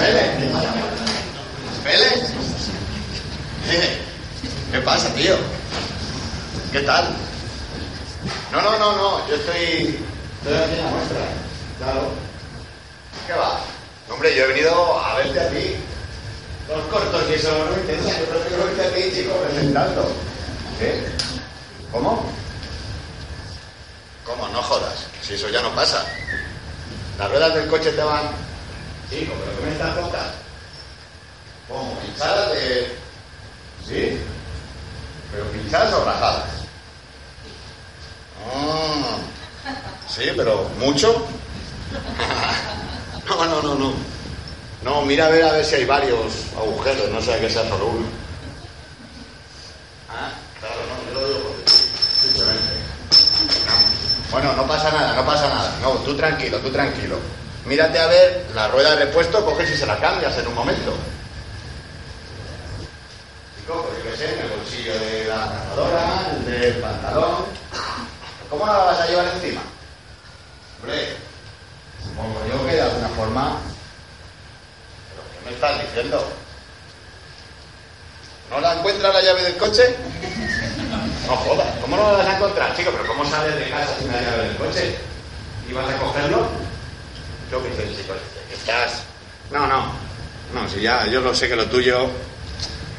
Félix. Félix. ¿Qué pasa, tío? ¿Qué tal? No, no, no, no. Yo estoy. Estoy aquí en la muestra. Claro. ¿Qué va? Hombre, yo he venido a verte a ti. Los cortos y eso no. Yo prefiero verte a ti, chico, presentando. ¿Qué? ¿Cómo? ¿Cómo? No jodas. Si eso ya no pasa. Las ruedas del coche te van. Chico, pero ¿qué me estás contando? ¿Cómo? ¿Pinchadas de.? ¿Sí? ¿Pero pinchadas o rajadas? Ah, sí, pero ¿mucho? no, no, no, no. No, mira a ver a ver si hay varios agujeros, no sea que sea solo uno. Ah, claro, no, yo lo digo porque simplemente. Bueno, no pasa nada, no pasa nada. No, tú tranquilo, tú tranquilo. Mírate a ver la rueda de repuesto, coges y se la cambias en un momento. Y cojo, yo qué sé, en el bolsillo de la cazadora, el del pantalón. ¿Cómo la vas a llevar encima? Hombre, supongo yo que de alguna forma. ¿Pero qué me estás diciendo? ¿No la encuentras la llave del coche? No jodas, ¿cómo no la vas a encontrar, chico? ¿Pero cómo sales de casa sin la llave del coche? ¿Y vas a cogerlo? Yo qué sé, chico, estás... No, no, no, si ya, yo lo sé que lo tuyo...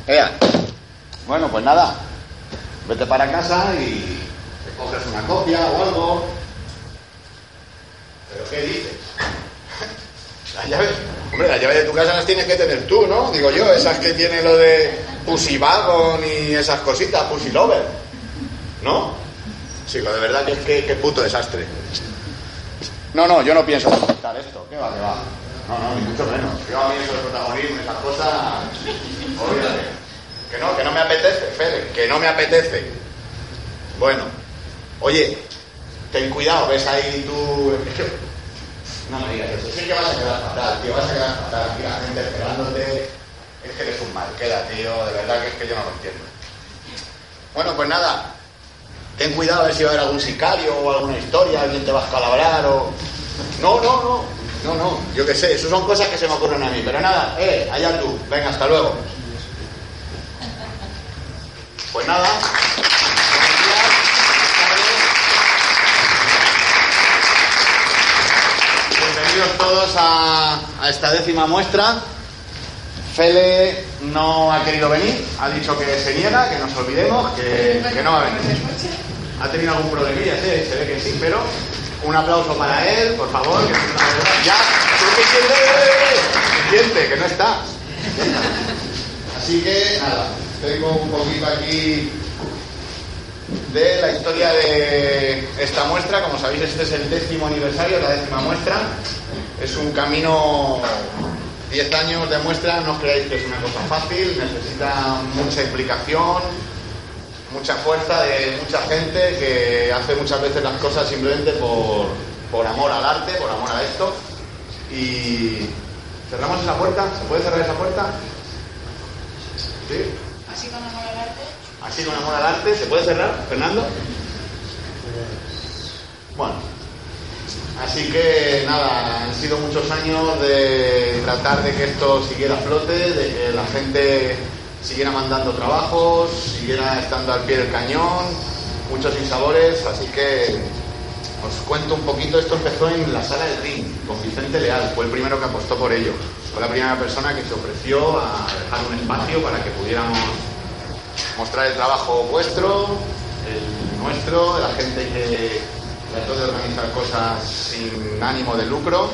Ea, bueno, pues nada, vete para casa y te coges una copia o algo. ¿Pero qué dices? La llave, hombre, la llave de tu casa las tienes que tener tú, ¿no? Digo yo, esas que tiene lo de Pussy Wagon y esas cositas, Pussy Lover. ¿No? Chico, de verdad que que, que puto desastre. No, no, yo no pienso presentar esto. ¿Qué va, qué va? No, no, ni mucho menos. Yo a mí eso de protagonismo, esas cosas. Que no, que no me apetece, Fede, que no me apetece. Bueno, oye, ten cuidado, ves ahí tú. No me digas eso, sí que vas a quedar fatal, tío, vas a quedar fatal. Aquí la gente esperándote. Es que eres un mal queda, tío, de verdad que es que yo no lo entiendo. Bueno, pues nada, ten cuidado a ver si va a haber algún sicario o alguna historia, alguien te va a escalabrar o. No, no, no, no, no, yo qué sé, eso son cosas que se me ocurren a mí, pero nada, eh, allá tú, venga, hasta luego. Pues nada. Bienvenidos todos a esta décima muestra. Fele no ha querido venir, ha dicho que se niega, que nos olvidemos, que, no va a venir. Ha tenido algún problemilla, sí, se ve que sí, pero un aplauso para él, por favor. Que ya, siente, siente que no está. Así que nada, tengo un poquito aquí de la historia de esta muestra. Como sabéis, este es el décimo aniversario, la décima muestra. Es un camino, 10 años de muestra, no creáis que es una cosa fácil, necesita mucha implicación, mucha fuerza de mucha gente que hace muchas veces las cosas simplemente por, por amor al arte, por amor a esto. Y cerramos esa puerta, ¿se puede cerrar esa puerta? ¿Sí? Así con amor al arte. Así con amor al arte, ¿se puede cerrar, Fernando? Bueno, así que nada, han sido muchos años de tratar de que esto siguiera a flote, de que la gente siguiera mandando trabajos, siguiera estando al pie del cañón, muchos insabores, así que os cuento un poquito, esto empezó en la sala del ring, con Vicente Leal, fue el primero que apostó por ello, fue la primera persona que se ofreció a dejar un espacio para que pudiéramos mostrar el trabajo vuestro, el nuestro, de la gente que Trato de organizar cosas sin ánimo de lucro.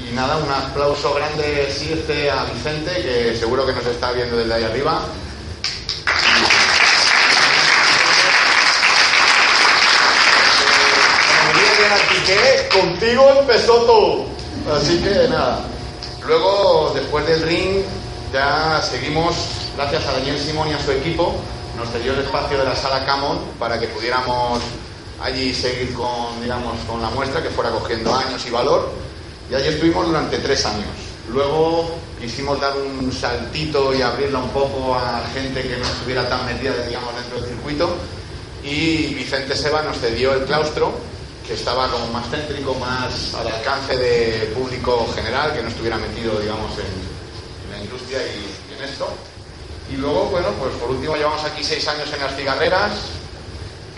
Y nada, un aplauso grande sirte a Vicente, que seguro que nos está viendo desde ahí arriba. que contigo empezó todo. Así que nada. Luego, después del ring, ya seguimos, gracias a Daniel Simón y a su equipo, nos cedió el espacio de la sala Camon para que pudiéramos allí seguir con, digamos, con la muestra que fuera cogiendo años y valor. Y allí estuvimos durante tres años. Luego quisimos dar un saltito y abrirla un poco a gente que no estuviera tan metida, digamos, dentro del circuito. Y Vicente Seba nos cedió el claustro, que estaba como más céntrico, más al alcance de público general, que no estuviera metido, digamos, en, la industria y, en esto. Y luego, bueno, pues por último llevamos aquí seis años en las cigarreras,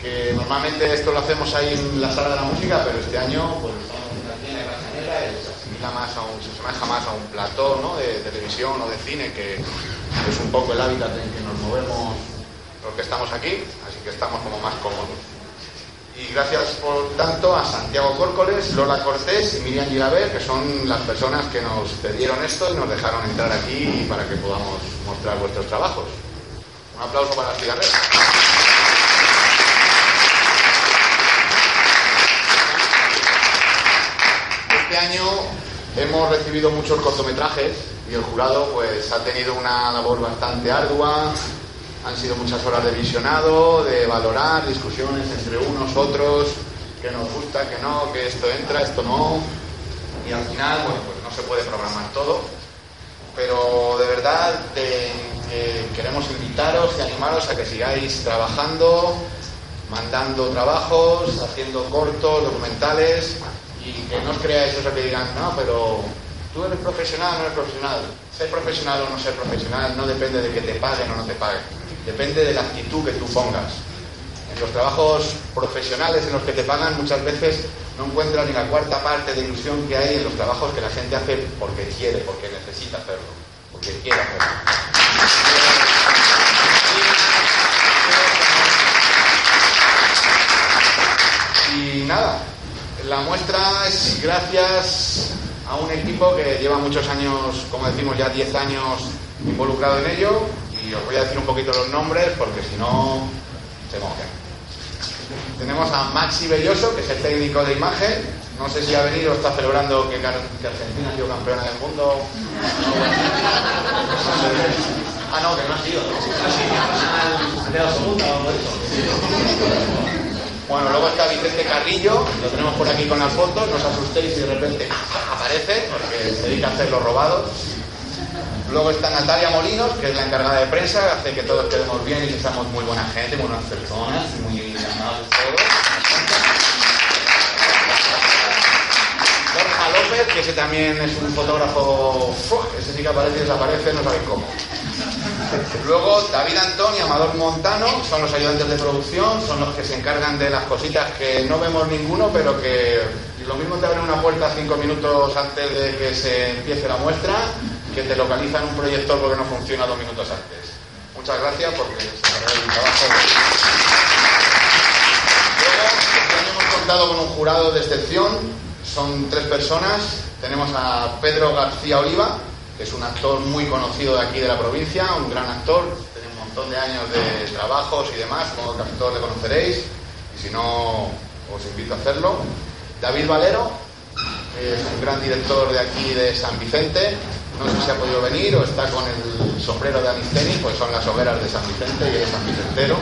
que normalmente esto lo hacemos ahí en la sala de la música, pero este año pues estamos se asemeja más a un, se asemeja más a un plató ¿no? de televisión o de cine, que es un poco el hábitat en que nos movemos los que estamos aquí, así que estamos como más cómodos. Y gracias, por tanto, a Santiago Córcoles, Lola Cortés y Miriam Girabé, que son las personas que nos cedieron esto y nos dejaron entrar aquí para que podamos mostrar vuestros trabajos. Un aplauso para las cigarreras. Este año hemos recibido muchos cortometrajes y el jurado pues ha tenido una labor bastante ardua, han sido muchas horas de visionado, de valorar, discusiones entre unos, otros, que nos gusta, que no, que esto entra, esto no. Y al final, bueno, pues no se puede programar todo. Pero de verdad queremos invitaros y animaros a que sigáis trabajando, mandando trabajos, haciendo cortos, documentales, y que no os creáis eso que digan, no, pero tú eres profesional o no eres profesional. Ser profesional o no ser profesional no depende de que te paguen o no te paguen depende de la actitud que tú pongas. En los trabajos profesionales en los que te pagan muchas veces no encuentras ni la cuarta parte de ilusión que hay en los trabajos que la gente hace porque quiere, porque necesita hacerlo, porque quiere hacerlo. Y nada, la muestra es gracias a un equipo que lleva muchos años, como decimos ya 10 años involucrado en ello, y os voy a decir un poquito los nombres porque si no se mojan. Tenemos a Maxi Belloso, que es el técnico de imagen. No sé si ha venido o está celebrando que, Argentina ha sido campeona del mundo. Ah, no, que no ha sido. Ha quedado segunda o algo de eso. Bueno, luego está Vicente Carrillo, lo tenemos por aquí con las fotos, no os asustéis si de repente aparece, porque se dedica a hacer los robados. Luego está Natalia Molinos, que es la encargada de prensa, hace que todos quedemos bien y que seamos muy buena gente, muy buenas personas, muy amables. Borja López, que ese también es un fotógrafo, ese sí que aparece y desaparece, no sabéis cómo. Luego David Antonio y Amador Montano son los ayudantes de producción, son los que se encargan de las cositas que no vemos ninguno, pero que lo mismo te abren una puerta cinco minutos antes de que se empiece la muestra que te localizan un proyector porque no funciona dos minutos antes. Muchas gracias porque se el trabajo. Luego, hemos contado con un jurado de excepción, son tres personas. Tenemos a Pedro García Oliva, que es un actor muy conocido de aquí de la provincia, un gran actor, tiene un montón de años de trabajos y demás, como que actor le conoceréis, y si no, os invito a hacerlo. David Valero, es un gran director de aquí de San Vicente, no sé si ha podido venir o está con el sombrero de Anisteni, pues son las hogueras de San Vicente y de San Vicentero.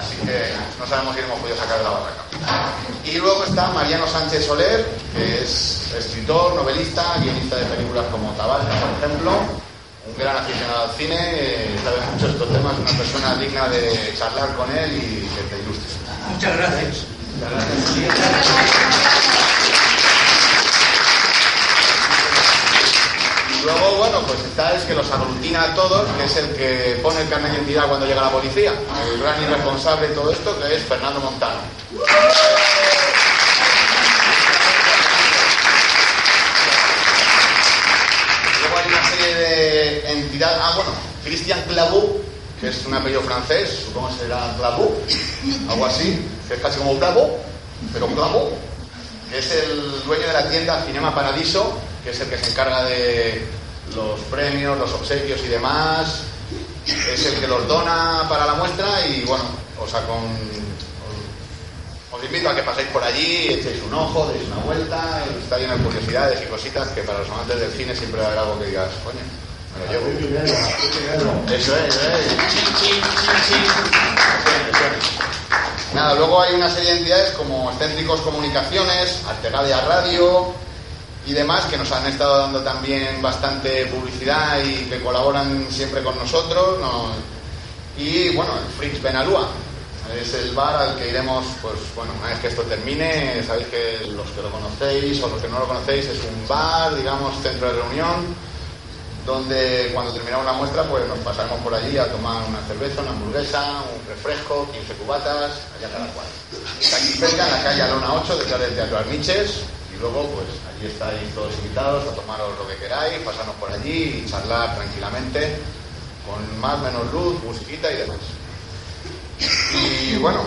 Así que no sabemos si hemos podido sacar de la barraca. Y luego está Mariano Sánchez Soler, que es escritor, novelista, guionista de películas como Tabarca, por ejemplo. Un gran aficionado al cine, sabe mucho estos temas, una persona digna de charlar con él y que te ilustre. Muchas gracias. Muchas gracias. Luego, bueno, pues está es que los aglutina a todos, que es el que pone el carnet de identidad cuando llega la policía. El gran irresponsable de todo esto, que es Fernando Montano. Luego hay una serie de entidades. Ah, bueno, Christian Clavou, que es un apellido francés, supongo que será Clavou, algo así, que es casi como Clavou, pero Clavou, que es el dueño de la tienda Cinema Paradiso, que es el que se encarga de los premios, los obsequios y demás, es el que los dona para la muestra y bueno, o sea, con, os invito a que paséis por allí, echéis un ojo, deis una vuelta, está lleno de curiosidades y cositas que para los amantes del cine siempre haber algo que digas, coño, Eso es, eso es. Nada, luego hay una serie de entidades como Excéntricos Comunicaciones, Artegadia Radio y demás que nos han estado dando también bastante publicidad y que colaboran siempre con nosotros. ¿no? Y bueno, el Frix Benalúa, es el bar al que iremos, pues bueno, una vez que esto termine, sabéis que los que lo conocéis o los que no lo conocéis, es un bar, digamos, centro de reunión, donde cuando terminamos la muestra, pues nos pasaremos por allí a tomar una cerveza, una hamburguesa, un refresco, 15 cubatas, allá cada cual. Está aquí cerca, en la calle Alona 8, detrás del Teatro Arniches, y luego, pues allí estáis todos invitados a tomaros lo que queráis, pasarnos por allí y charlar tranquilamente, con más o menos luz, musiquita y demás. Y bueno,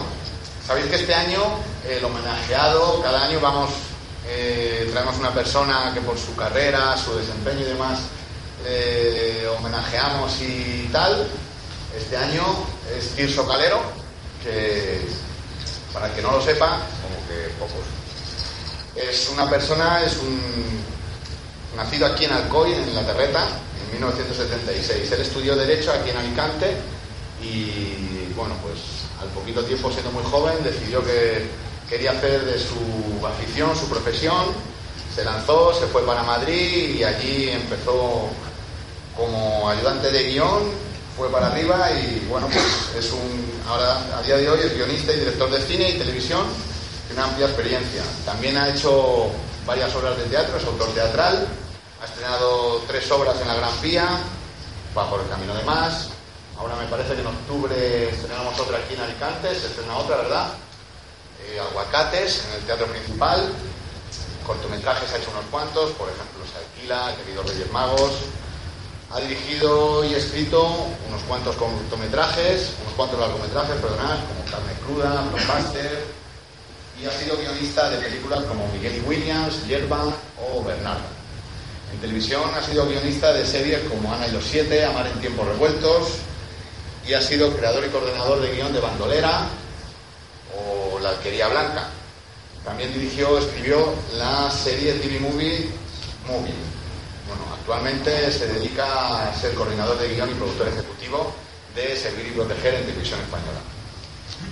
sabéis que este año el homenajeado, cada año vamos, eh, traemos una persona que por su carrera, su desempeño y demás, eh, homenajeamos y tal. Este año es Tirso Calero, que para el que no lo sepa, como que pocos. Es una persona, es un nacido aquí en Alcoy, en La Terreta, en 1976. Él estudió Derecho aquí en Alicante y bueno, pues al poquito tiempo, siendo muy joven, decidió que quería hacer de su afición su profesión, se lanzó, se fue para Madrid y allí empezó como ayudante de guion, fue para arriba y bueno, pues es un, ahora a día de hoy es guionista y director de cine y televisión, tiene una amplia experiencia. También ha hecho varias obras de teatro, es autor teatral, ha estrenado tres obras en la Gran Vía, va por el camino de más, Ahora me parece que en octubre estrenamos otra aquí en Alicante, se estrena otra, ¿verdad? Eh, Aguacates, en el teatro principal. Cortometrajes ha hecho unos cuantos, por ejemplo, Se alquila, Queridos Reyes Magos. Ha dirigido y escrito unos cuantos cortometrajes, unos cuantos largometrajes, perdonad, como Carne Cruda, Blockbuster. Y ha sido guionista de películas como Miguel y Williams, Yerba o Bernardo. En televisión ha sido guionista de series como Ana y los Siete, Amar en tiempos revueltos, y ha sido creador y coordinador de guion de Bandolera o La Alquería Blanca. También dirigió, escribió la serie TV Movie Movie. Actualmente se dedica a ser coordinador de guion y productor ejecutivo de Servir y Proteger en Televisión Española.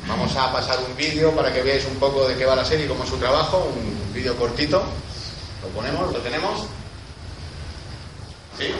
Vamos a pasar un vídeo para que veáis un poco de qué va la serie y cómo es su trabajo, un vídeo cortito. Lo ponemos, lo tenemos. ¿Sí?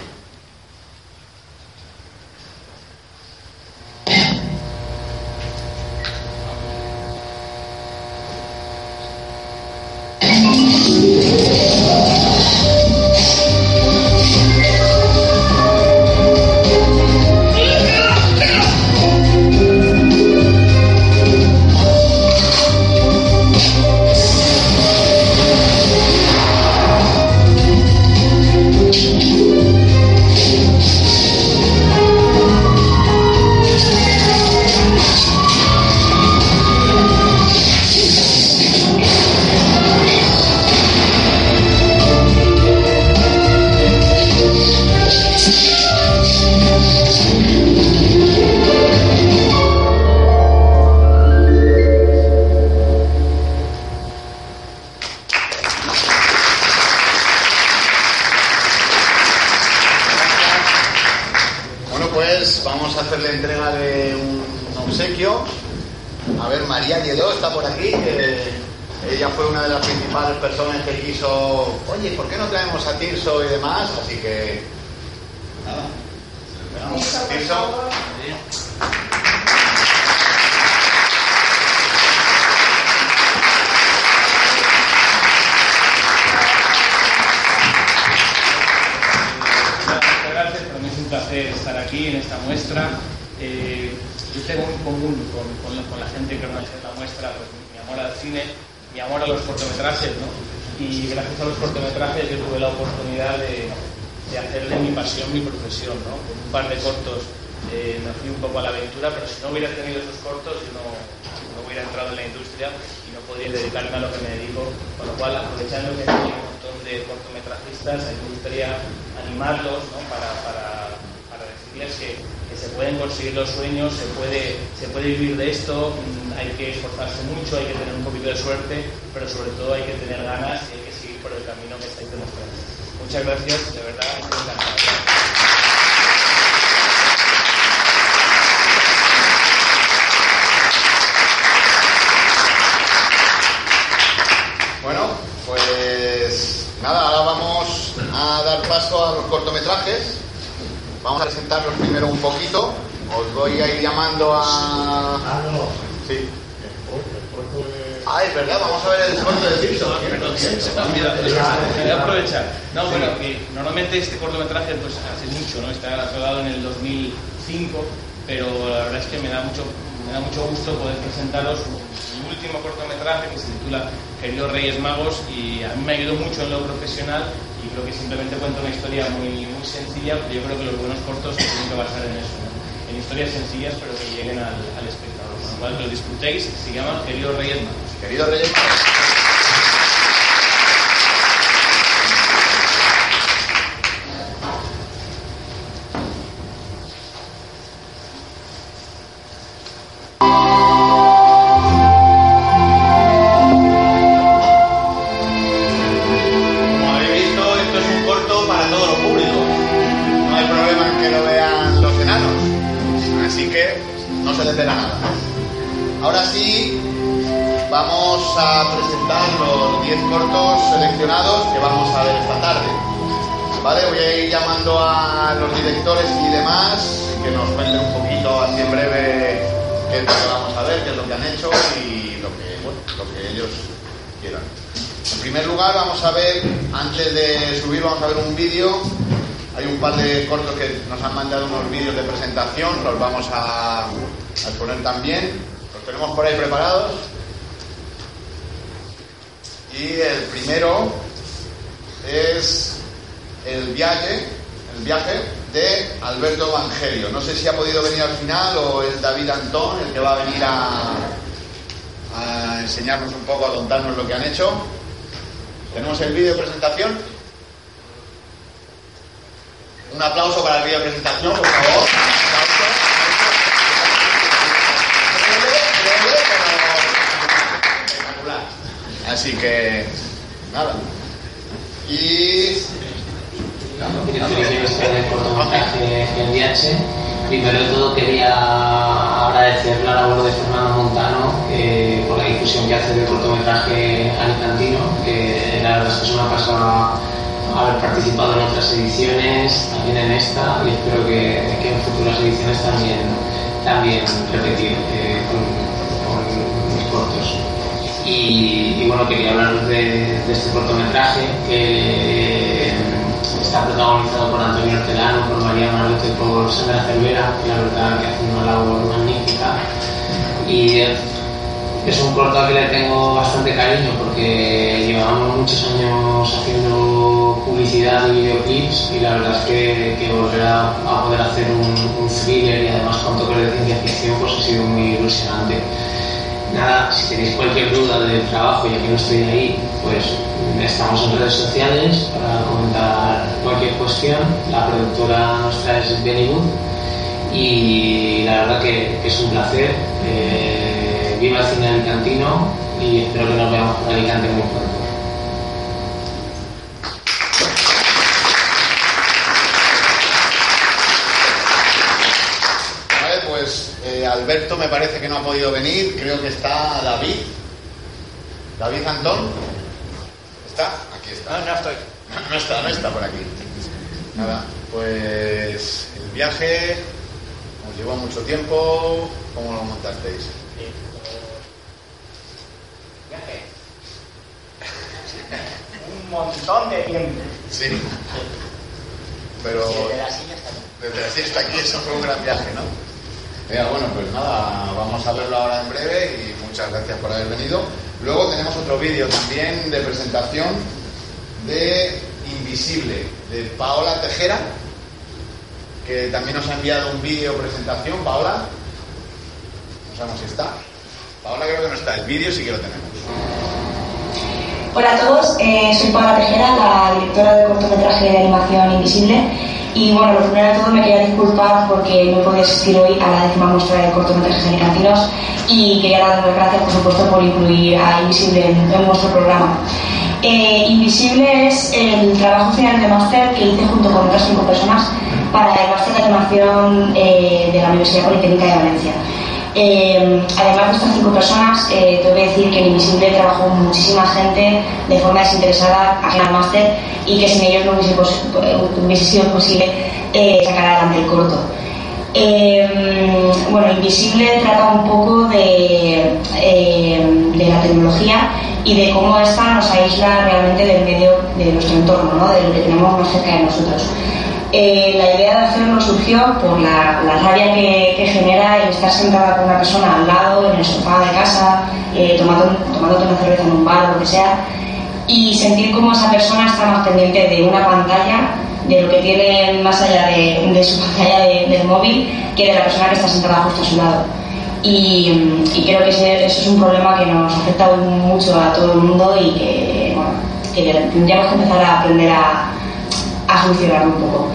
Aquí en esta muestra. Eh, yo tengo en común con, con con la gente que organiza la muestra pues, mi amor al cine, mi amor a los cortometrajes, ¿no? Y gracias a los cortometrajes yo tuve la oportunidad de, de hacerle mi pasión, mi profesión, ¿no? Con un par de cortos eh, me fui un poco a la aventura, pero si no hubiera tenido esos cortos yo no, no hubiera entrado en la industria y no podría dedicarme a lo que me dedico. Con lo cual, aprovechando que hay un montón de cortometrajistas, a mí me gustaría animarlos ¿no? para, para, que, que que se pueden conseguir los sueños, se puede, se puede vivir de esto, mm, hay que esforzarse mucho, hay que tener un poquito de suerte, pero sobre todo hay que tener ganas y hay que seguir por el camino que estáis demostrando. Muchas gracias, de verdad, estoy encantado. Bueno, pues nada, ahora vamos a dar paso a los cortometrajes. Vamos a presentarlos primero un poquito. Os voy a ir llamando a. Ah, no. Sí. Ah, es verdad, vamos a ver el corto de Simpson. Voy a aprovechar. No, bueno, que normalmente este cortometraje pues hace mucho, ¿no? Está rodado en el 2005, pero la verdad es que me da mucho, me da mucho gusto poder presentaros último cortometraje que se titula Queridos Reyes Magos y a mí me ayudó mucho en lo profesional y creo que simplemente cuenta una historia muy, muy sencilla, porque yo creo que los buenos cortos se tienen que basar en eso, ¿no? en historias sencillas pero que lleguen al, al espectador. Con lo cual que lo disfrutéis, se llama Queridos Reyes Magos. Querido Reyes. Como En primer lugar, vamos a ver, antes de subir, vamos a ver un vídeo. Hay un par de cortos que nos han mandado unos vídeos de presentación, los vamos a, a exponer también. Los tenemos por ahí preparados. Y el primero es el viaje, el viaje de Alberto Evangelio. No sé si ha podido venir al final o es David Antón el que va a venir a, a enseñarnos un poco, a contarnos lo que han hecho. Tenemos el vídeo de presentación. Un aplauso para el vídeo de presentación, por favor. Así que, nada. Y Viaje. Primero de todo quería agradecer la labor de Fernando Montano eh, por la difusión que hace del cortometraje alicantino, que la verdad es que es una pasada haber participado en otras ediciones, también en esta, y espero que, en futuras ediciones también, también repetir eh, con, mis cortos. Y, bueno, quería hablaros de, de este cortometraje que está protagonizado por Antonio Hortelano, por María Marote, por Sandra Cervera, que la verdad que hace una labor magnífica. Y es un corto que le tengo bastante cariño porque llevamos muchos años haciendo publicidad y videoclips y la verdad es que, que volver a, a poder hacer un, un thriller y además con toques de ciencia ficción pues ha sido muy ilusionante. Nada, si tenéis cualquier duda del trabajo, ya que no estoy ahí, pues estamos en redes sociales para comentar cualquier cuestión. La productora nuestra es Bennywood y la verdad que, es un placer. Eh, viva el cine alicantino y espero que nos veamos por Alicante muy pronto. Pues eh, Alberto me parece que no ha podido venir, creo que está David. David Antón. ¿Está? Aquí está. No, no estoy. No está, no está por aquí. Nada, pues el viaje os llevó mucho tiempo. ¿Cómo lo montasteis? Un montón de tiempo. Sí. Pero Desde la silla hasta aquí. desde la siesta aquí eso fue un gran viaje, ¿no? Venga, bueno, pues nada, vamos a verlo ahora en breve y muchas gracias por haber venido. Luego tenemos otro vídeo también de presentación de Invisible, de Paola Tejera, que también nos ha enviado un vídeo presentación. Paola, no sabemos si está. Paola creo que no está, el vídeo sí que lo tenemos. Hola a todos, eh, soy Paula Tejera, la directora del cortometraje de animación Invisible. Y bueno, lo primero de todo me quería disculpar porque no podía asistir hoy a la décima muestra de cortometrajes alicantinos y quería darles las gracias, por supuesto, por incluir a Invisible en, en vuestro programa. Eh, Invisible es el trabajo final de máster que hice junto con otras cinco personas para el máster de animación eh, de la Universidad Politécnica de Valencia. Eh, además de estas cinco personas, eh, tengo que decir que en Invisible trabajó muchísima gente de forma desinteresada ajena al máster y que sin ellos no hubiese, hubiese sido posible eh, sacar adelante el corto. Eh, bueno, Invisible trata un poco de, eh, de la tecnología y de cómo esta nos aísla realmente del medio de nuestro entorno, ¿no? de lo que tenemos más cerca de nosotros. Eh, la idea de hacerlo surgió por la, la rabia que, que genera el estar sentada con una persona al lado, en el sofá de casa, eh, tomando, tomándote una cerveza en un bar o lo que sea, y sentir cómo esa persona está más pendiente de una pantalla, de lo que tiene más allá de, de su pantalla de- del móvil, que de la persona que está sentada justo a su lado. Y, y creo que ese- eso es un problema que nos afecta mucho a todo el mundo y que, bueno, que tendríamos que empezar a aprender a, a solucionar un poco.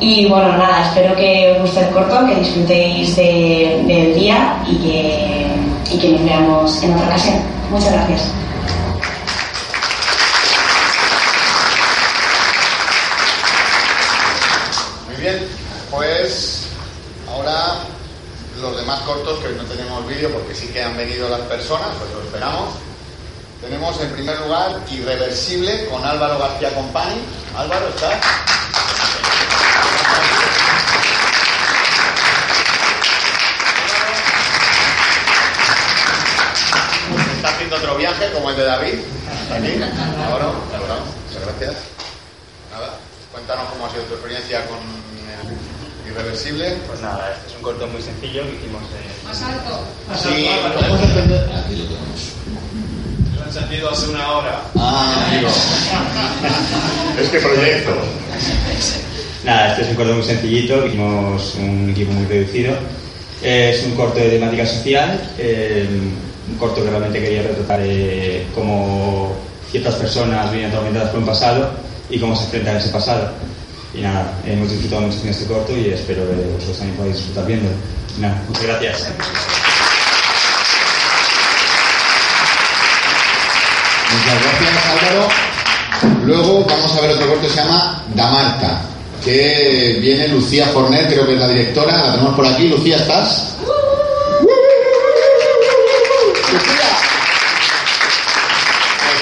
Y bueno, nada, espero que os guste el corto, que disfrutéis de- del día y que, y que nos veamos en otra ocasión. Muchas gracias. Muy bien, pues ahora demás cortos, que hoy no tenemos vídeo porque sí que han venido las personas, pues lo esperamos. Tenemos en primer lugar Irreversible con Álvaro García Compani. Álvaro, ¿estás? Está haciendo otro viaje como el de David. Aquí, ahora, ahora, muchas gracias. Nada, cuéntanos cómo ha sido tu experiencia con eh, Irreversible. Pues nada, este es un corto muy sencillo que hicimos en... Más alto. Sí. Aquí lo tenemos. Lo han sentido hace una hora. Ah, amigo. Este proyecto. Nada, este es un corto muy sencillito, que hicimos un equipo muy reducido. Eh, es un corto de temática social, eh, un corto que realmente quería retratar eh, cómo ciertas personas vienen atormentadas por un pasado y cómo se enfrentan a ese pasado. Y nada, hemos disfrutado mucho en este corto y espero que vosotros también podáis disfrutar viendo. Nada, muchas gracias. Muchas gracias, Álvaro. Luego vamos a ver otro corto que se llama Damarca, que viene Lucía Forner, creo que es la directora. La tenemos por aquí. Lucía, ¿estás? ¡Lucía!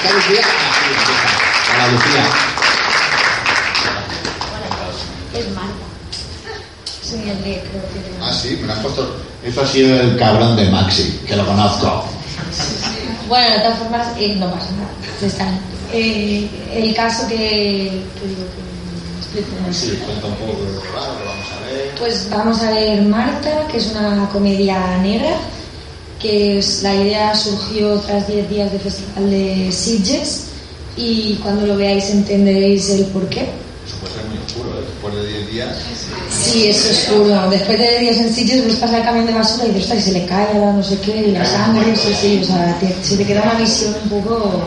¿Está Lucía? Ah. Hola, Lucía. Es Marta. Soy el de, creo que de Puesto. Eso ha sido el cabrón de Maxi, que lo conozco. Bueno, de todas formas, eh, no pasa nada. Eh, el caso que, que digo que explico. Sí, cuenta un poco de lo que vamos a ver. Pues vamos a ver Marta, que es una comedia negra, que es, la idea surgió tras 10 días de festival de Sitges y cuando lo veáis entenderéis el porqué. Eso. Después de 10 días. Sí, es oscuro. Después de días en Sitges, pues pasa el camión de basura y dices, "Ostras, y se le cae la no sé qué, y la sangre, sí, sí, o sea, te- se te queda una visión un poco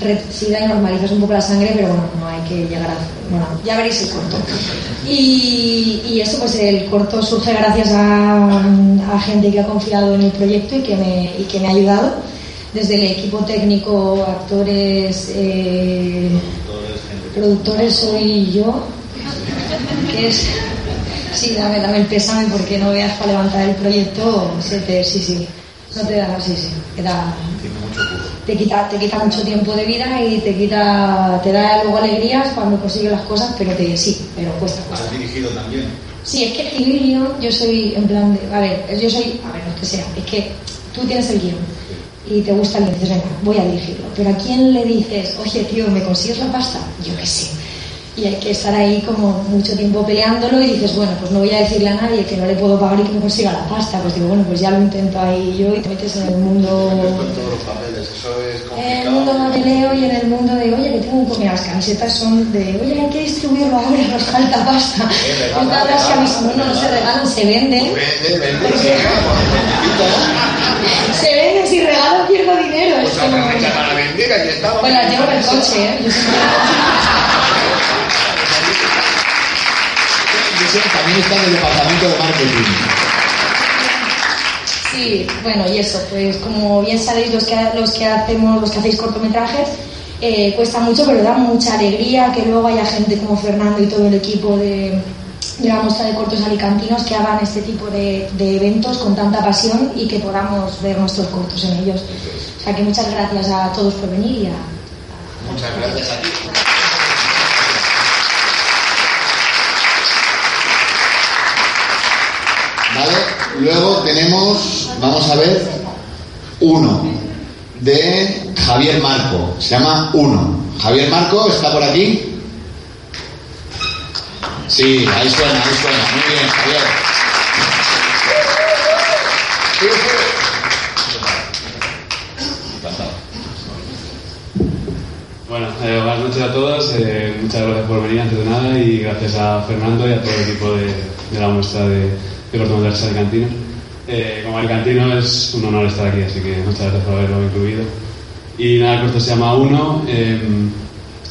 reducida y normalizas un poco la sangre, pero bueno, no hay que llegar a... Bueno, ya veréis el corto. Y, eso, pues el corto surge gracias a, a gente que ha confiado en el proyecto y que me, y que me ha ayudado. Desde el equipo técnico, actores, eh, productores soy yo, que es... Sí, dame, dame el pésame porque no veas para levantar el proyecto, se te, sí, sí, no te da, sí, sí, te da, te quita, te quita mucho tiempo de vida y te quita, te da luego alegrías cuando consigues las cosas, pero te, sí, pero cuesta, cuesta. Has dirigido también. Sí, es que escribir guion, yo soy en plan de, a ver, yo soy, a ver, no es que sea, es que tú tienes el guion y te gusta el guion, dices, venga, voy a dirigirlo, pero ¿a quién le dices, oye tío, ¿me consigues la pasta? Yo qué sé. Y hay que estar ahí como mucho tiempo peleándolo y dices, bueno, pues no voy a decirle a nadie que no le puedo pagar y que me consiga la pasta. Pues digo, bueno, pues ya lo intento ahí yo y te metes en el mundo Con todos los papeles, eso es en el mundo complicado. papeleo y en el mundo de, oye, que tengo un mira, las camisetas son de, oye, hay que distribuirlo ahora, nos falta pasta. Eh, Entonces las camisetas no, no se regalan, se venden. Vende, vende. Se venden, si regalo pierdo dinero. Pues es como- para. Pues las llevo en el coche, ¿eh? También está en el departamento de marketing. Sí, bueno, y eso, pues como bien sabéis los que, los que hacemos, los que hacéis cortometrajes, eh, cuesta mucho, pero da mucha alegría que luego haya gente como Fernando y todo el equipo de, de la muestra de cortos alicantinos que hagan este tipo de, de eventos con tanta pasión y que podamos ver nuestros cortos en ellos. O sea que muchas gracias a todos por venir y a, Muchas gracias a ti. ¿Vale? Luego tenemos, vamos a ver, uno de Javier Marco. Se llama Uno. Javier Marco está por aquí. Sí, ahí suena, ahí suena. Muy bien, Javier. Bueno, eh, buenas noches a todos. eh, muchas gracias por venir antes de nada y gracias a Fernando y a todo el equipo de, de la muestra de, de cortometrajes alicantinos. Eh, como alicantino es un honor estar aquí, así que muchas gracias por haberlo incluido. Y nada, el corto se llama Uno.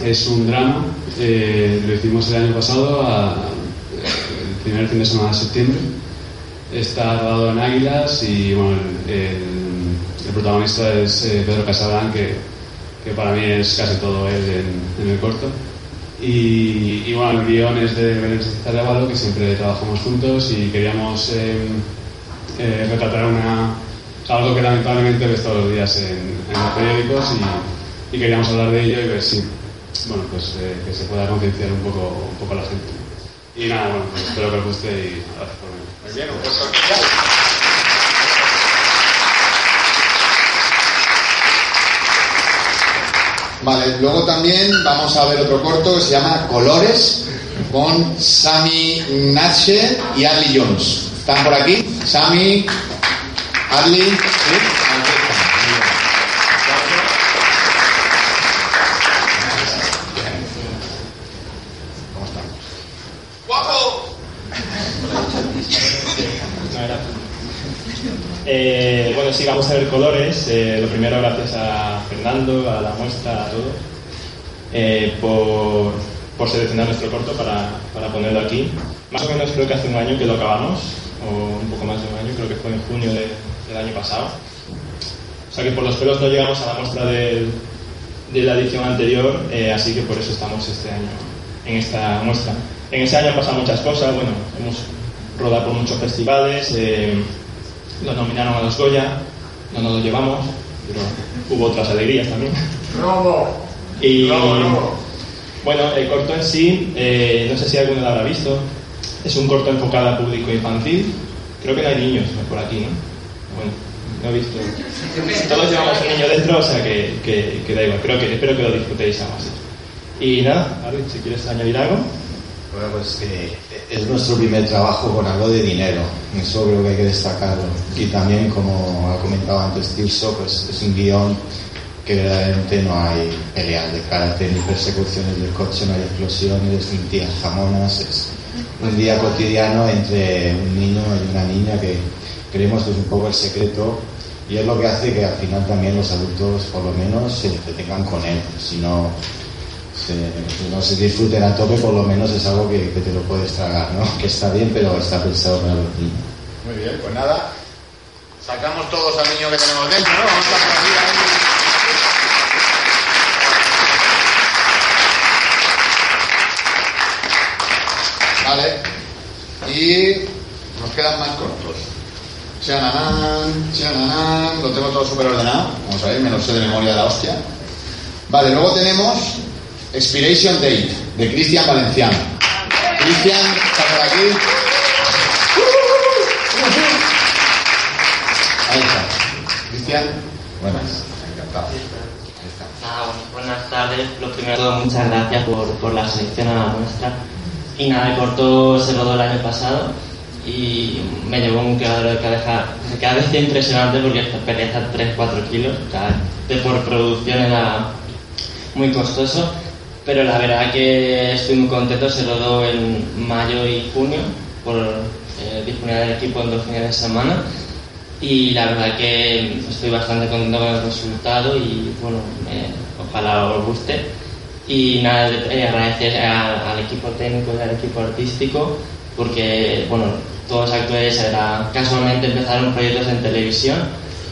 Es un drama. eh, lo hicimos el año pasado, a- el primer fin de semana de septiembre. Está rodado en Águilas y bueno, el, el- protagonista es eh, Pedro Casablan, que, que para mí es casi todo él en, en el corto. Y, y bueno, el guion es de Belén Zarévalo, que siempre trabajamos juntos y queríamos eh, eh, retratar una, algo que lamentablemente ves todos los días en, en los periódicos y, y queríamos hablar de ello y ver si bueno, pues, eh, que se pueda concienciar un poco, un poco a la gente. Y nada, bueno, pues espero que os guste y gracias por venir. Muy bien, un especial. Vale, luego también vamos a ver otro corto que se llama Colores con Sami Nache y Adley Jones. ¿Están por aquí? Sami, Adley, ¿sí? Aquí están. Muy bien. ¿Cómo estamos? Eh, bueno, sí, vamos a ver colores. Eh, lo primero, gracias a Fernando, a la muestra, a todo, eh, por, por seleccionar nuestro corto para, para ponerlo aquí. Más o menos creo que hace un año que lo acabamos, o un poco más de un año, creo que fue en junio de- del año pasado. O sea que por los pelos no llegamos a la muestra de la edición anterior, así que por eso estamos este año en esta muestra. En ese año han pasado muchas cosas, bueno, hemos rodado por muchos festivales, eh, lo nominaron a los Goya, no nos lo llevamos, pero hubo otras alegrías también. ¡Robo! Y ¡Robo, robo! bueno, el corto en sí, eh, no sé si alguno lo habrá visto, es un corto enfocado a público infantil, creo que no hay niños por aquí, ¿no? Bueno, no he visto. Todos llevamos un niño dentro, o sea que, que, que da igual, creo que, espero que lo disfrutéis aún así. Y nada, Ari, si quieres añadir algo. Bueno, pues que es nuestro primer trabajo con algo de dinero, eso creo que hay que destacarlo. Y también, como ha comentado antes Tirso, pues es un guion que verdaderamente no hay peleas de karate ni persecuciones del coche, no hay explosiones, ni tías jamonas, es un día cotidiano entre un niño y una niña que creemos que es un poco el secreto y es lo que hace que al final también los adultos por lo menos se entretengan con él, si no se, no se disfruten a tope, por lo menos es algo que, te lo puedes tragar, ¿no? Que está bien, pero está pensado para los niños. Muy bien, pues nada. Sacamos todos al niño que tenemos dentro, ¿no? Vamos a aplaudir ahí. Vale. Y nos quedan más cortos. Chananán, chananán. Lo tengo todo súper ordenado. Vamos a ver, me lo sé de memoria de la hostia. Vale, luego tenemos Expiration Date, de Cristian Valenciano. Cristian, está por aquí. Ahí está. Cristian, buenas. Encantado. Buenas tardes. Lo primero de todo, muchas gracias por, por la selección a la muestra. Y nada, el corto se rodó el año pasado y me llevó un quedadero de cabeza, de cabeza impresionante porque pesa 3-4 kilos. O sea, de por producción era muy costoso. Pero la verdad que estoy muy contento. Se rodó en mayo y junio por eh, disponer del equipo en dos fines de semana y la verdad que estoy bastante contento con el resultado y bueno, eh, ojalá os guste. Y nada, eh, agradecer a- al equipo técnico y al equipo artístico porque, bueno, todos los actores era casualmente empezaron proyectos en televisión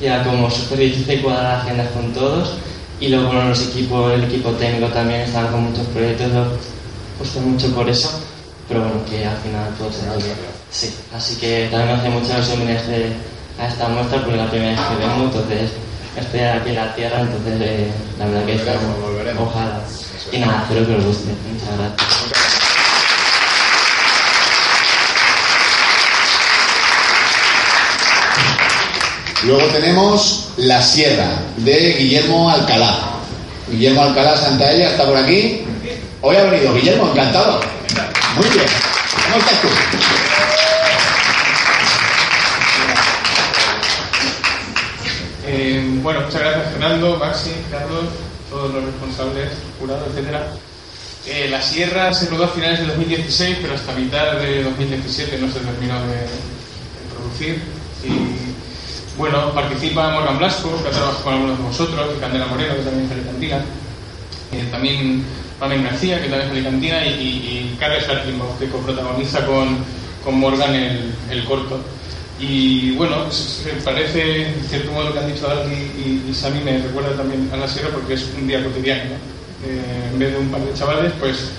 y era como súper difícil cuadrar agendas con todos y luego bueno, los equipos, el equipo técnico también estaban con muchos proyectos, lo gustó mucho por eso, pero bueno, que al final todo se da bien. Sí, así que también me hace mucha ilusión venir a este- a esta muestra porque es la primera vez que vengo, entonces estoy aquí en la tierra, entonces eh, la verdad que volveremos. ojalá. Y nada, espero que os guste. Muchas gracias. Luego tenemos La Sierra, de Guillermo Alcalá. Guillermo Alcalá Santaella está por aquí. Hoy ha venido Guillermo, encantado. Muy bien. ¿Cómo estás tú? Eh, bueno, muchas gracias Fernando, Maxi, Carlos, todos los responsables, jurado, etcétera. Eh, la Sierra se rodó a finales de 2016, pero hasta mitad de 2017 no se terminó de, de producir. Y bueno, participa Morgan Blasco, que ha trabajado con algunos de vosotros, Candela Moreno, que también es alicantina. Eh, también Mamen García, que también es alicantina, y, y, y Carles que coprotagoniza con, con Morgan el, el corto. Y bueno, parece, en cierto modo, lo que han dicho Ardi y, y Sami me recuerda también a la sierra porque es un día cotidiano. ¿no? Eh, en vez de un par de chavales, pues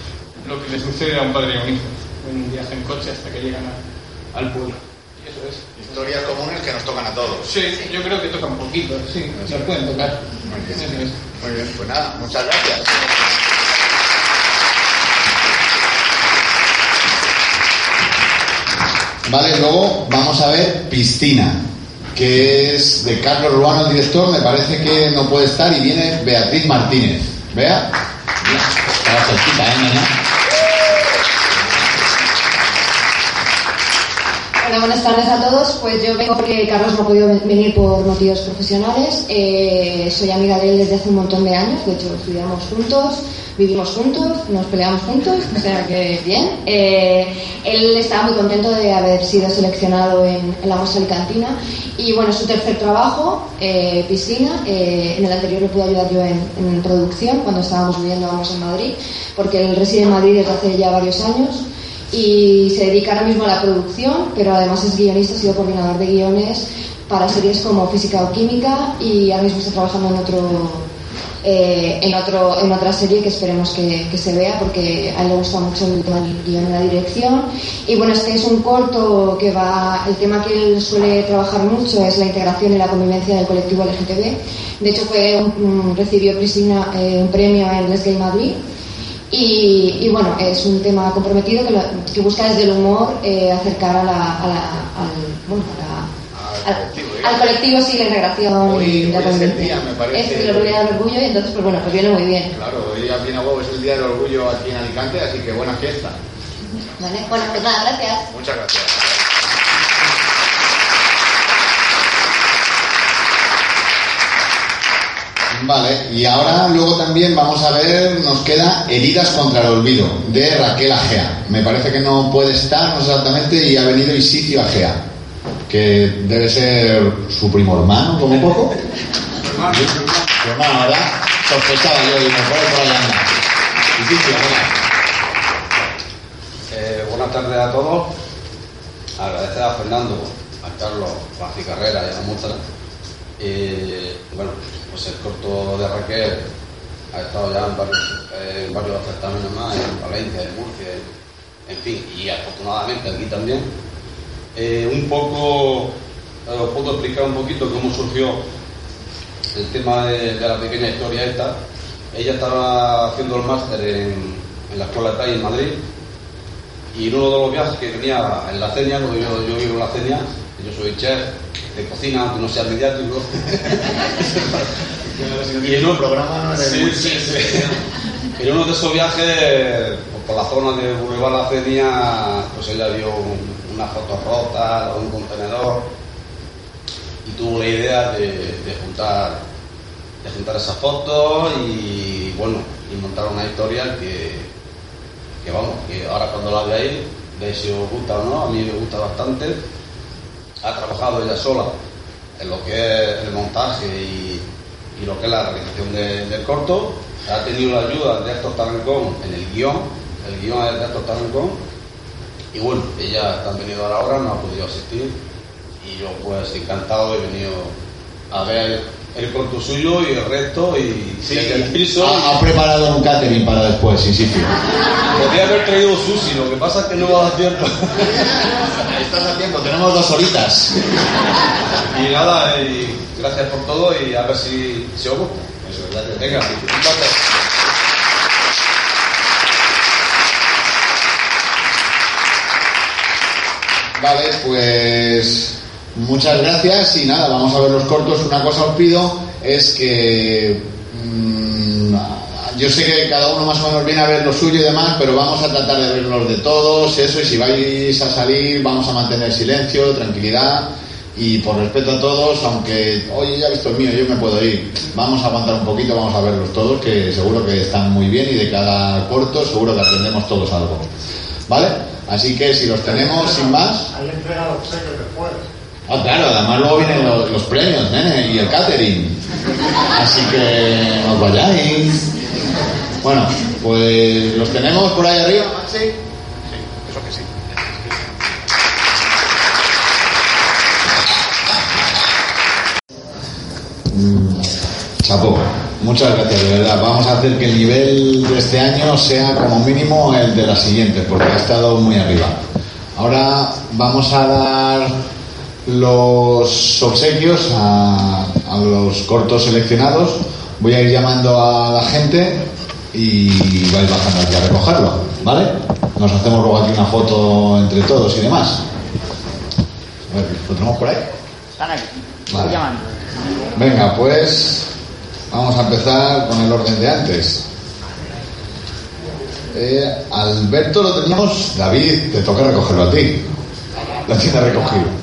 lo que les sucede a un padre y a un hijo. Un viaje en coche hasta que llegan al pueblo. Historias comunes que nos tocan a todos. Sí, yo creo que toca un poquito, sí, nos pueden tocar. Muy bien, pues nada, muchas gracias. Vale, luego vamos a ver Piscina, que es de Carlos Ruano, el director. Me parece que no puede estar y viene Beatriz Martínez. Vea. Está cerquita, ¿eh, nena? Buenas tardes a todos. Pues yo vengo porque Carlos no ha podido venir por motivos profesionales. Eh, soy amiga de él desde hace un montón de años. De hecho, estudiamos juntos, vivimos juntos, nos peleamos juntos. O sea que bien. Eh, él estaba muy contento de haber sido seleccionado en, en la muestra alicantina. Y bueno, su tercer trabajo, eh, piscina. En el anterior le pude ayudar yo en, en producción cuando estábamos viviendo ambos en Madrid, porque él reside en Madrid desde hace ya varios años y se dedica ahora mismo a la producción, pero además es guionista, ha sido coordinador de guiones para series como Física o Química y ahora mismo está trabajando en otro eh, en otro en otra serie que esperemos que, que se vea porque a él le gusta mucho el tema del guion y la dirección. Y bueno este es un corto que va el tema que él suele trabajar mucho es la integración y la convivencia del colectivo LGTB de hecho fue un- recibió Cristina eh, un premio en Les Gay Madrid y, y bueno, es un tema comprometido que, lo- que busca desde el humor eh, acercar a la, a la- al, bueno, a la- al, al colectivo, sí, la integración Hoy- y la hoy es el día, me parece. Es el día del orgullo y entonces, pues bueno, pues viene muy bien. Claro, hoy aquí en Agua es el Día del Orgullo aquí en Alicante, así que buena fiesta. ¿Vale? Bueno, pues nada, gracias. Muchas gracias. Vale, y ahora luego también vamos a ver, nos queda Heridas contra el Olvido, de Raquel Agea. Me parece que no puede estar, no sé exactamente, y ha venido Isicio Agea, que debe ser su primo hermano, como poco. Su hermano, ¿verdad? Sospechaba yo, y me por anda. Isicio, venga. Eh, buenas tardes a todos. Agradecer a Fernando, a Carlos, a Carrera y a la Muestra. Eh, bueno, pues el corto de Raquel ha estado ya en varios, eh, más, en Valencia, en Murcia, en, fin, y afortunadamente aquí también. Eh, un poco, eh, os puedo explicar un poquito cómo surgió el tema de, la pequeña historia esta. Ella estaba haciendo el máster en, la Escuela de TAI en Madrid y en uno de los viajes que venía en la porque yo, yo vivo en la ceña, yo soy chef de cocina, aunque no sea mediático. y en un programa no sí, sí, sí. En uno de esos viajes, pues, por la zona de Boulevard La Ceña, pues ella vio un- una foto rota, un contenedor, y tuvo la idea de, de juntar de juntar esas fotos y bueno, y montar una historia que, que vamos, que ahora cuando la veáis, veis si os gusta o no, a mí me gusta bastante. Ha trabajado ella sola en lo que es el montaje y, y lo que es la realización de- del corto. Ha tenido la ayuda de Héctor Tarancón en el guion, el guion es de Héctor Tarancón. y bueno, ellas han venido a la hora, no ha podido asistir y yo pues encantado he venido a ver el corto suyo y el resto y Sí, el piso. ha, ha preparado un catering para después, sin sitio. Podría haber traído sushi, lo que pasa es que no va a dar tiempo. Estás a tiempo, tenemos dos horitas. Y nada, y gracias por todo y a ver si, si os gusta. Venga, un placer. Vale, pues muchas gracias y nada, vamos a ver los cortos. Una cosa os pido es que mm, yo sé que cada uno más o menos viene a ver lo suyo y demás, pero vamos a tratar de ver los de todos, eso, y si vais a salir vamos a mantener silencio, tranquilidad y por respeto a todos, aunque, oye, ya he visto el mío, yo me puedo ir, vamos a aguantar un poquito, vamos a verlos todos, que seguro que están muy bien y de cada corto seguro que aprendemos todos algo. ¿Vale? Así que si los tenemos sin más. Ah, claro, además luego vienen los, premios, nene, y el catering. Así que os vayáis. Bueno, pues los tenemos por ahí arriba, Maxi. Sí, eso que sí. Chapo, muchas gracias, de verdad. Vamos a hacer que el nivel de este año sea como mínimo el de la siguiente, porque ha estado muy arriba. Ahora vamos a dar los obsequios a, a los cortos seleccionados. Voy a ir llamando a la gente y vais bajando aquí a recogerlo, ¿vale? Nos hacemos luego aquí una foto entre todos y demás. A ver, ¿lo tenemos por ahí? Están aquí. Vale. Llamando. Venga, pues vamos a empezar con el orden de antes. Eh, Alberto lo teníamos. David, te toca recogerlo a ti. Lo tiene recogido.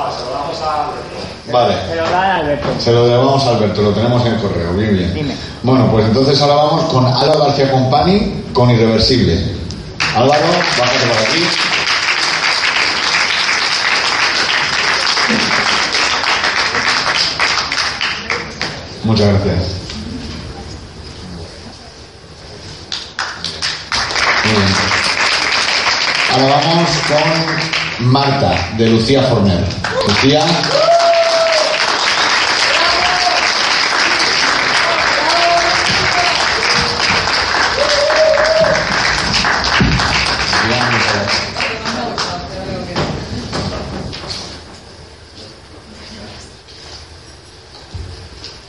No, se lo damos a Vale. Se lo da a Alberto. Se lo llevamos a Alberto, lo tenemos en el correo. Bien, bien. Dime. Bueno, pues entonces ahora vamos con Álvaro García Compani con Irreversible. Álvaro, bájate por aquí. Muchas gracias. Muy bien. Ahora vamos con Marta, de Lucía Forner.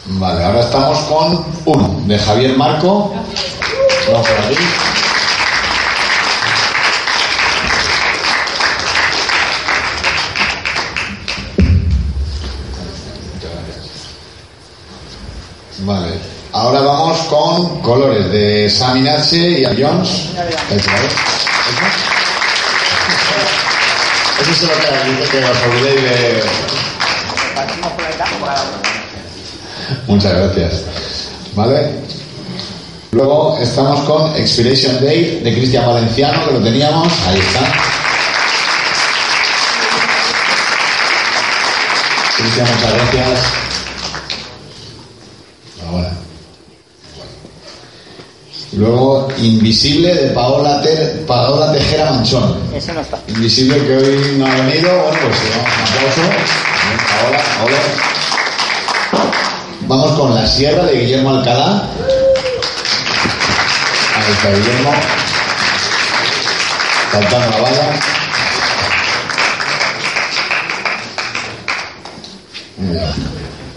Vale, ahora estamos con uno, de Javier Marco. Vamos por. Colores de Sammy Nache y a Jones. Eso, Muchas gracias. ¿Vale? Luego estamos con Expiration Date de Cristian Valenciano, que lo teníamos. Ahí está. Cristian, muchas gracias. Ahora. Luego, Invisible de Paola, Ter- Paola Tejera Manchón. Ese no está. Invisible que hoy no ha venido. Bueno, pues un aplauso. Paola, Paola. Vamos con La Sierra de Guillermo Alcalá. Ahí está Guillermo. Saltando la valla.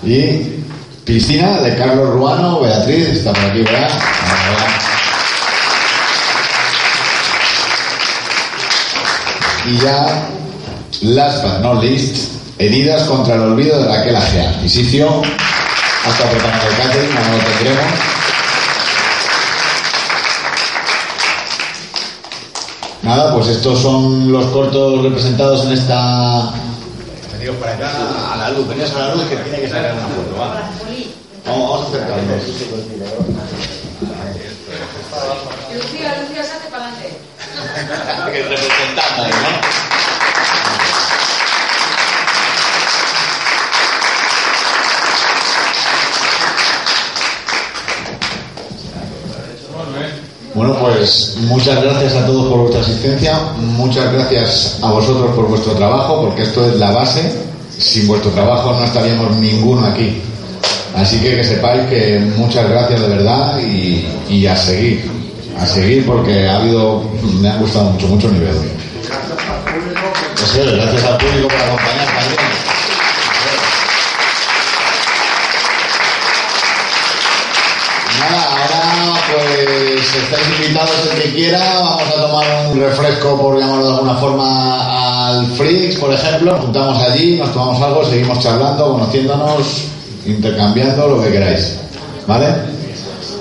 Y Piscina de Carlos Ruano, Beatriz, está por aquí, ¿verdad? Vamos, ¿verdad? Y ya, last but not least, heridas contra el olvido de Raquel Agea. Isicio, ha estado preparando el catering, no lo tendremos. Nada, pues estos son los cortos representados en esta. Venidos para acá, a la luz, venidos a la luz que tiene que sacar una foto, va. Vamos, vamos a acercarnos. Lucía, Lucía. Que representando, ¿no? Bueno, pues muchas gracias a todos por vuestra asistencia, muchas gracias a vosotros por vuestro trabajo, porque esto es la base. Sin vuestro trabajo no estaríamos ninguno aquí. Así que que sepáis que muchas gracias de verdad y a seguir, a seguir porque ha habido, me ha gustado mucho, mucho nivel. Eso es, gracias al público por acompañar también. Nada, ahora pues estáis invitados el que quiera, vamos a tomar un refresco, por llamarlo de alguna forma, al Frix, por ejemplo, nos juntamos allí, nos tomamos algo, seguimos charlando, conociéndonos, intercambiando, lo que queráis. ¿Vale?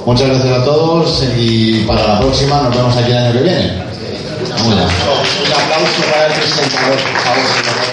Muchas gracias a todos y para la próxima nos vemos aquí el año que viene. Vamos allá. Un aplauso para el presentador, por favor.